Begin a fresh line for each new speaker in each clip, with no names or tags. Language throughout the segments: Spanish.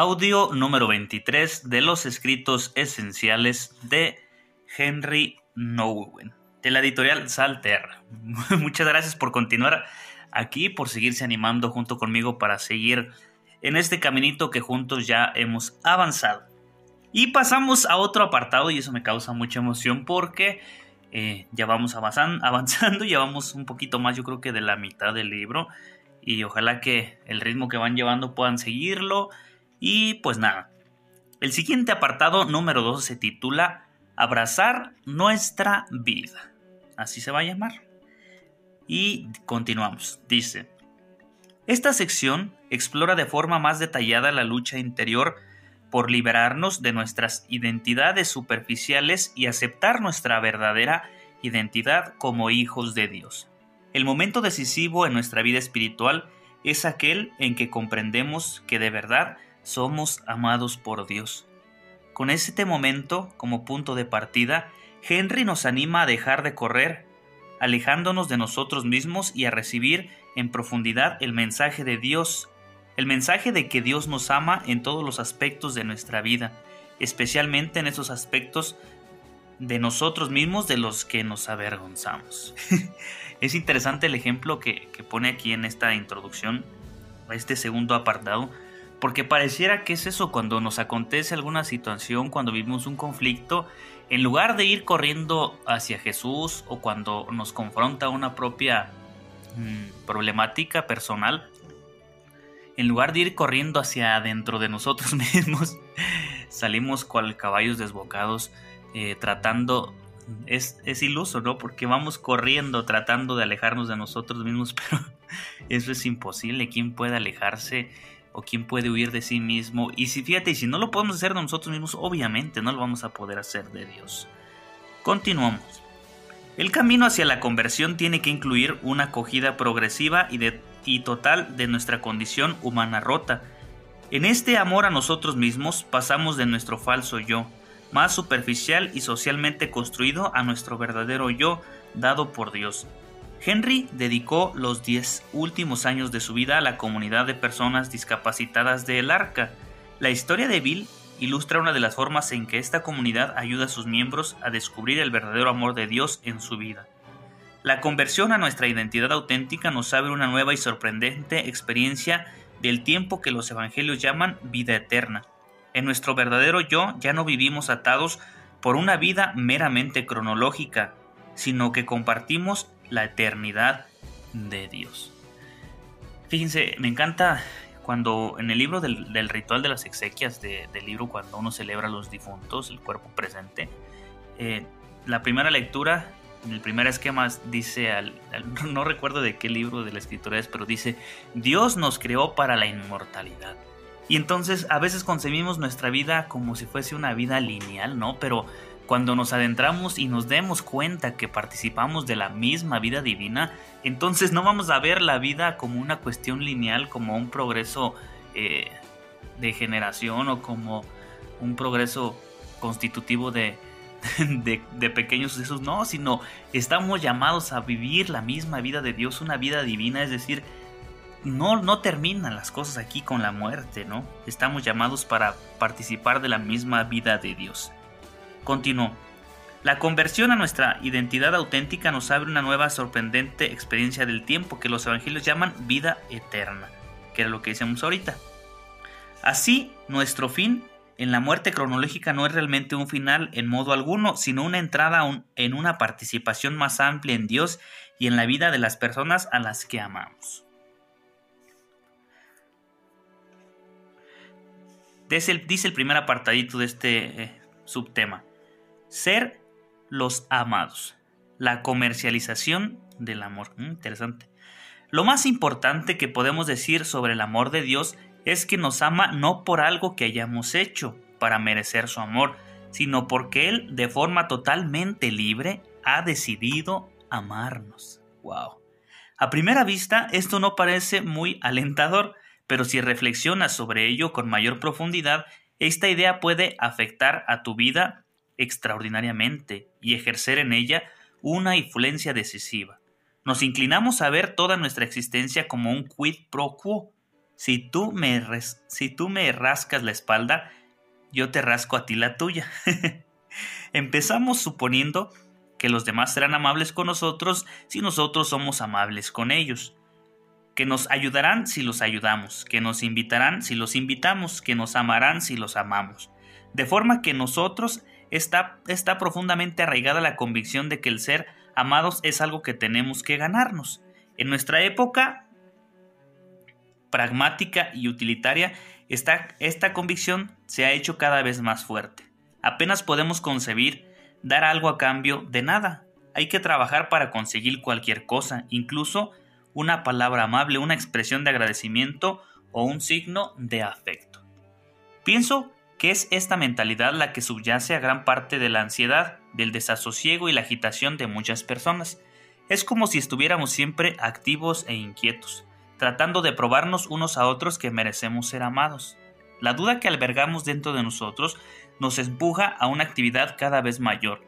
Audio número 23 de los escritos esenciales de Henry Nowen, de la editorial Salter. Muchas gracias por continuar aquí, por seguirse animando junto conmigo para seguir en este caminito que juntos ya hemos avanzado. Y pasamos a otro apartado y eso me causa mucha emoción porque eh, ya vamos avanzando, avanzando, ya vamos un poquito más yo creo que de la mitad del libro y ojalá que el ritmo que van llevando puedan seguirlo y pues nada, el siguiente apartado número 2 se titula Abrazar nuestra vida. Así se va a llamar. Y continuamos. Dice, esta sección explora de forma más detallada la lucha interior por liberarnos de nuestras identidades superficiales y aceptar nuestra verdadera identidad como hijos de Dios. El momento decisivo en nuestra vida espiritual es aquel en que comprendemos que de verdad somos amados por Dios. Con este momento como punto de partida, Henry nos anima a dejar de correr, alejándonos de nosotros mismos y a recibir en profundidad el mensaje de Dios, el mensaje de que Dios nos ama en todos los aspectos de nuestra vida, especialmente en esos aspectos de nosotros mismos de los que nos avergonzamos. es interesante el ejemplo que, que pone aquí en esta introducción, este segundo apartado, porque pareciera que es eso cuando nos acontece alguna situación, cuando vivimos un conflicto, en lugar de ir corriendo hacia Jesús o cuando nos confronta una propia mm, problemática personal, en lugar de ir corriendo hacia adentro de nosotros mismos, salimos cual caballos desbocados eh, tratando es, es, iluso, ¿no? Porque vamos corriendo tratando de alejarnos de nosotros mismos, pero eso es imposible. ¿Quién puede alejarse quién puede huir de sí mismo. Y si fíjate, si no lo podemos hacer de nosotros mismos, obviamente no lo vamos a poder hacer de Dios. Continuamos. El camino hacia la conversión tiene que incluir una acogida progresiva y, y total de nuestra condición humana rota. En este amor a nosotros mismos pasamos de nuestro falso yo, más superficial y socialmente construido, a nuestro verdadero yo, dado por Dios. Henry dedicó los diez últimos años de su vida a la comunidad de personas discapacitadas de El Arca. La historia de Bill ilustra una de las formas en que esta comunidad ayuda a sus miembros a descubrir el verdadero amor de Dios en su vida. La conversión a nuestra identidad auténtica nos abre una nueva y sorprendente experiencia del tiempo que los evangelios llaman vida eterna. En nuestro verdadero yo ya no vivimos atados por una vida meramente cronológica, sino que compartimos la eternidad de Dios. Fíjense, me encanta cuando en el libro del, ritual de las exequias, del libro cuando uno celebra a los difuntos, el cuerpo presente, eh, la primera lectura, el primer esquema dice, al, no recuerdo de qué libro de la escritura es, pero dice, Dios nos creó para la inmortalidad. Y entonces a veces concebimos nuestra vida como si fuese una vida lineal, ¿no? Pero cuando nos adentramos y nos demos cuenta que participamos de la misma vida divina, entonces no vamos a ver la vida como una cuestión lineal, como un progreso eh, de generación o como un progreso constitutivo de, de, pequeños sucesos, no, sino estamos llamados a vivir la misma vida de Dios, una vida divina, es decir, no, no terminan las cosas aquí con la muerte, ¿no? Estamos llamados para participar de la misma vida de Dios. Continuó. La conversión a nuestra identidad auténtica nos abre una nueva sorprendente experiencia del tiempo que los evangelios llaman vida eterna, que era lo que decíamos ahorita. Así, nuestro fin en la muerte cronológica no es realmente un final en modo alguno, sino una entrada en una participación más amplia en Dios y en la vida de las personas a las que amamos. Dice el, primer apartadito de este eh, subtema. Ser los amados. La comercialización del amor. Mm, interesante. Lo más importante que podemos decir sobre el amor de Dios es que nos ama no por algo que hayamos hecho, para merecer su amor, sino porque Él, de forma totalmente libre, ha decidido amarnos. ¡Wow! A primera vista, esto no parece muy alentador, pero si reflexionas sobre ello con mayor profundidad, esta idea puede afectar a tu vida extraordinariamente y ejercer en ella una influencia decisiva. Nos inclinamos a ver toda nuestra existencia como un quid pro quo. Si tú me, si tú me rascas la espalda, yo te rasco a ti la tuya. Empezamos suponiendo que los demás serán amables con nosotros si nosotros somos amables con ellos, que nos ayudarán si los ayudamos, que nos invitarán si los invitamos, que nos amarán si los amamos. De forma que nosotros está, está profundamente arraigada la convicción de que el ser amados es algo que tenemos que ganarnos. En nuestra época pragmática y utilitaria, esta, esta convicción se ha hecho cada vez más fuerte. Apenas podemos concebir dar algo a cambio de nada. Hay que trabajar para conseguir cualquier cosa, incluso una palabra amable, una expresión de agradecimiento o un signo de afecto. Pienso que es esta mentalidad la que subyace a gran parte de la ansiedad, del desasosiego y la agitación de muchas personas. Es como si estuviéramos siempre activos e inquietos, tratando de probarnos unos a otros que merecemos ser amados. La duda que albergamos dentro de nosotros nos empuja a una actividad cada vez mayor.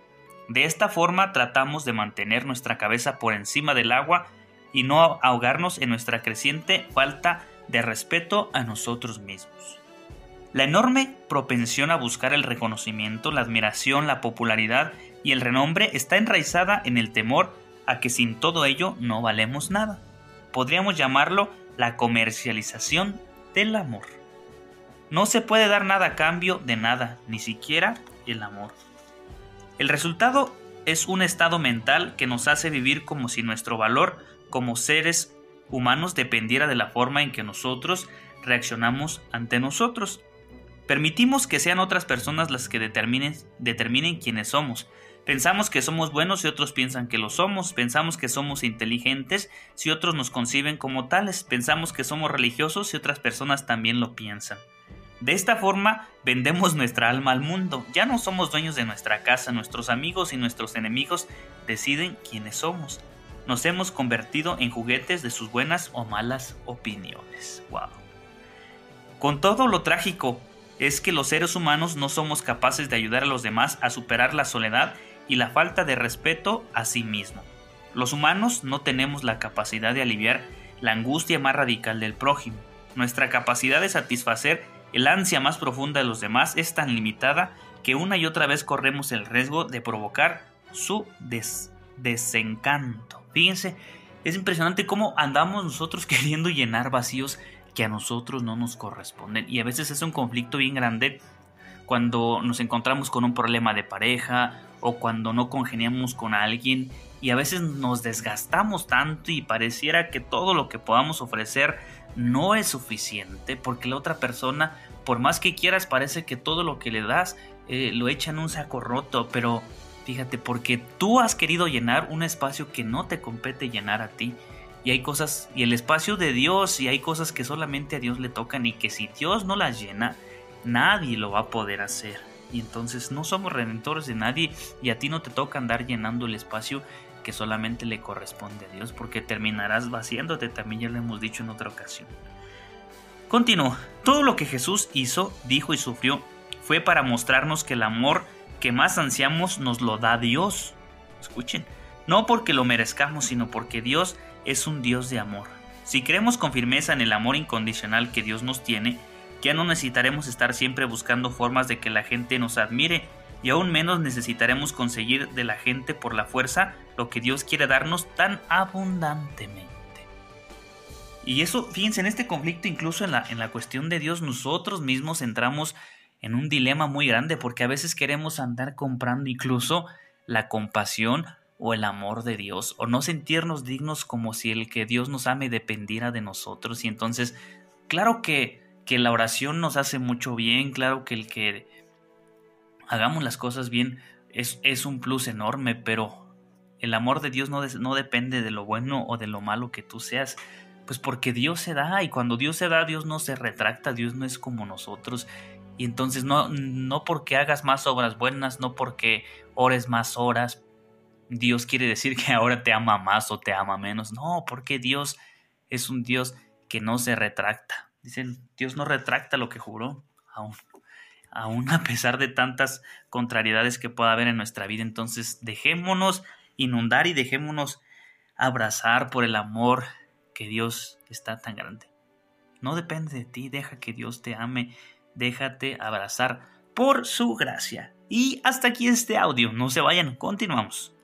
De esta forma tratamos de mantener nuestra cabeza por encima del agua y no ahogarnos en nuestra creciente falta de respeto a nosotros mismos. La enorme propensión a buscar el reconocimiento, la admiración, la popularidad y el renombre está enraizada en el temor a que sin todo ello no valemos nada. Podríamos llamarlo la comercialización del amor. No se puede dar nada a cambio de nada, ni siquiera el amor. El resultado es un estado mental que nos hace vivir como si nuestro valor como seres humanos dependiera de la forma en que nosotros reaccionamos ante nosotros. Permitimos que sean otras personas las que determinen, quiénes somos. Pensamos que somos buenos y otros piensan que lo somos. Pensamos que somos inteligentes si otros nos conciben como tales. Pensamos que somos religiosos y otras personas también lo piensan. De esta forma vendemos nuestra alma al mundo. Ya no somos dueños de nuestra casa. Nuestros amigos y nuestros enemigos deciden quiénes somos. Nos hemos convertido en juguetes de sus buenas o malas opiniones. Wow. Con todo lo trágico es que los seres humanos no somos capaces de ayudar a los demás a superar la soledad y la falta de respeto a sí mismo. Los humanos no tenemos la capacidad de aliviar la angustia más radical del prójimo. Nuestra capacidad de satisfacer el ansia más profunda de los demás es tan limitada que una y otra vez corremos el riesgo de provocar su desencanto. Fíjense, es impresionante cómo andamos nosotros queriendo llenar vacíos que a nosotros no nos corresponden. Y a veces es un conflicto bien grande cuando nos encontramos con un problema de pareja o cuando no congeniamos con alguien y a veces nos desgastamos tanto y pareciera que todo lo que podamos ofrecer no es suficiente porque la otra persona, por más que quieras, parece que todo lo que le das eh, lo echa en un saco roto, pero fíjate, porque tú has querido llenar un espacio que no te compete llenar a ti y hay cosas, y el espacio de Dios, y hay cosas que solamente a Dios le tocan y que si Dios no las llena, nadie lo va a poder hacer. Y entonces no somos redentores de nadie y a ti no te toca andar llenando el espacio que solamente le corresponde a Dios, porque terminarás vaciándote, también ya lo hemos dicho en otra ocasión. Continúa, todo lo que Jesús hizo, dijo y sufrió fue para mostrarnos que el amor que más ansiamos nos lo da Dios. Escuchen, no porque lo merezcamos, sino porque Dios es un Dios de amor. Si creemos con firmeza en el amor incondicional que Dios nos tiene, ya no necesitaremos estar siempre buscando formas de que la gente nos admire y aún menos necesitaremos conseguir de la gente por la fuerza lo que Dios quiere darnos tan abundantemente. Y eso, fíjense, en este conflicto, incluso en la, en la cuestión de Dios, nosotros mismos entramos en un dilema muy grande porque a veces queremos andar comprando incluso la compasión o el amor de Dios, o no sentirnos dignos como si el que Dios nos ame dependiera de nosotros. Y entonces, claro que, que la oración nos hace mucho bien, claro que el que hagamos las cosas bien es, es un plus enorme, pero el amor de Dios no, no depende de lo bueno o de lo malo que tú seas. Pues porque Dios se da y cuando Dios se da, Dios no se retracta, Dios no es como nosotros. Y entonces no, no porque hagas más obras buenas, no porque ores más horas, Dios quiere decir que ahora te ama más o te ama menos. No, porque Dios es un Dios que no se retracta. Dicen, Dios no retracta lo que juró, aún, aún a pesar de tantas contrariedades que pueda haber en nuestra vida. Entonces, dejémonos inundar y dejémonos abrazar por el amor que Dios está tan grande. No depende de ti, deja que Dios te ame, déjate abrazar por su gracia. Y hasta aquí este audio, no se vayan, continuamos.